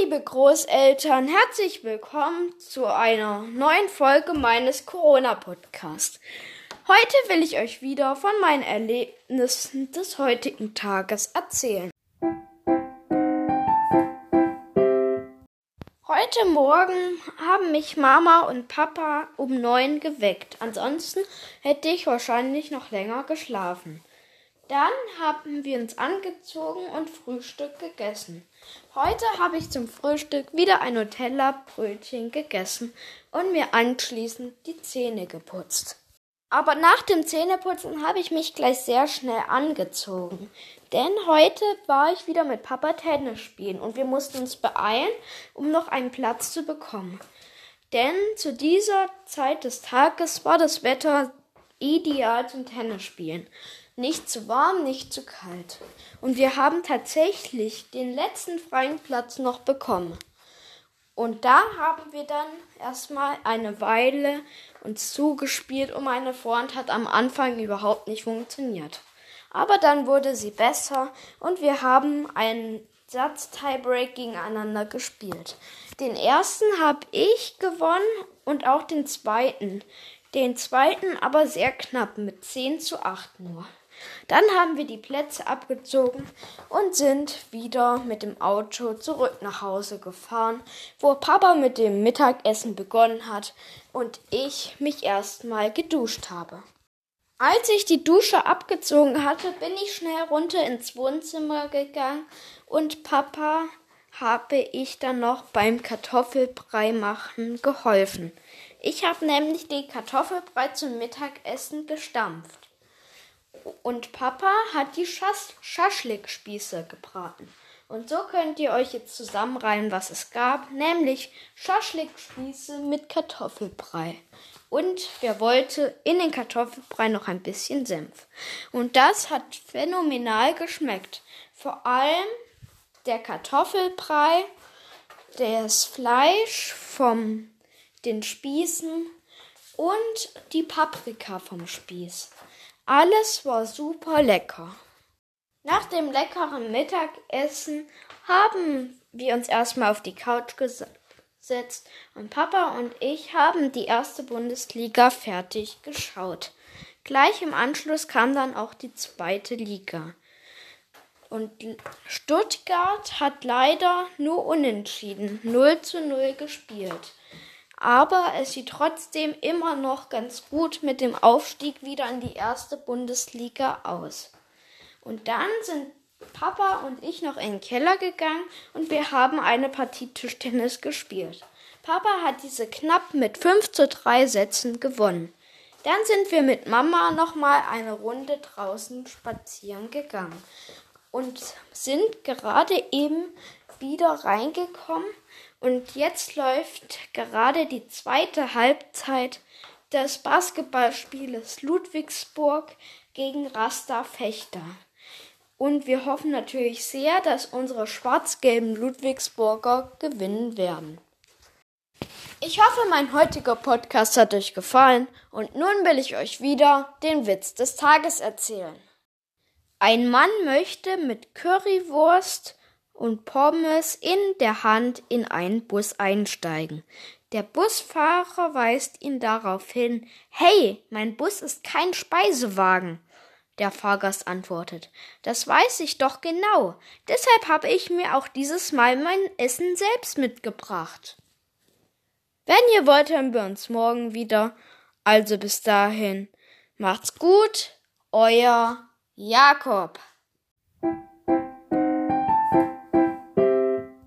liebe Großeltern, herzlich willkommen zu einer neuen Folge meines Corona-Podcasts. Heute will ich euch wieder von meinen Erlebnissen des heutigen Tages erzählen. Heute Morgen haben mich Mama und Papa um neun geweckt. Ansonsten hätte ich wahrscheinlich noch länger geschlafen. Dann haben wir uns angezogen und Frühstück gegessen. Heute habe ich zum Frühstück wieder ein Nutella-Brötchen gegessen und mir anschließend die Zähne geputzt. Aber nach dem Zähneputzen habe ich mich gleich sehr schnell angezogen. Denn heute war ich wieder mit Papa Tennis spielen und wir mussten uns beeilen, um noch einen Platz zu bekommen. Denn zu dieser Zeit des Tages war das Wetter ideal zum Tennisspielen. Nicht zu warm, nicht zu kalt. Und wir haben tatsächlich den letzten freien Platz noch bekommen. Und da haben wir dann erstmal eine Weile uns zugespielt und meine Vorhand hat am Anfang überhaupt nicht funktioniert. Aber dann wurde sie besser und wir haben einen Satz Tiebreak gegeneinander gespielt. Den ersten habe ich gewonnen und auch den zweiten. Den zweiten aber sehr knapp mit 10 zu 8 nur. Dann haben wir die Plätze abgezogen und sind wieder mit dem Auto zurück nach Hause gefahren, wo Papa mit dem Mittagessen begonnen hat und ich mich erstmal geduscht habe. Als ich die Dusche abgezogen hatte, bin ich schnell runter ins Wohnzimmer gegangen und Papa habe ich dann noch beim Kartoffelbrei machen geholfen. Ich habe nämlich den Kartoffelbrei zum Mittagessen gestampft. Und Papa hat die Schas Schaschlikspieße gebraten. Und so könnt ihr euch jetzt zusammenreihen, was es gab, nämlich Schaschlikspieße mit Kartoffelbrei. Und wer wollte in den Kartoffelbrei noch ein bisschen Senf. Und das hat phänomenal geschmeckt. Vor allem der Kartoffelbrei, das Fleisch vom den Spießen und die Paprika vom Spieß. Alles war super lecker. Nach dem leckeren Mittagessen haben wir uns erstmal auf die Couch gesetzt und Papa und ich haben die erste Bundesliga fertig geschaut. Gleich im Anschluss kam dann auch die zweite Liga. Und Stuttgart hat leider nur unentschieden 0 zu 0 gespielt aber es sieht trotzdem immer noch ganz gut mit dem Aufstieg wieder in die erste Bundesliga aus. Und dann sind Papa und ich noch in den Keller gegangen und wir haben eine Partie Tischtennis gespielt. Papa hat diese knapp mit 5 zu 3 Sätzen gewonnen. Dann sind wir mit Mama nochmal eine Runde draußen spazieren gegangen und sind gerade eben wieder reingekommen und jetzt läuft gerade die zweite Halbzeit des Basketballspieles Ludwigsburg gegen Rasta Fechter. Und wir hoffen natürlich sehr, dass unsere schwarz-gelben Ludwigsburger gewinnen werden. Ich hoffe, mein heutiger Podcast hat euch gefallen und nun will ich euch wieder den Witz des Tages erzählen. Ein Mann möchte mit Currywurst und Pommes in der Hand in einen Bus einsteigen. Der Busfahrer weist ihn darauf hin, Hey, mein Bus ist kein Speisewagen. Der Fahrgast antwortet, das weiß ich doch genau. Deshalb habe ich mir auch dieses Mal mein Essen selbst mitgebracht. Wenn ihr wollt, hören wir uns morgen wieder. Also bis dahin. Macht's gut, euer Jakob.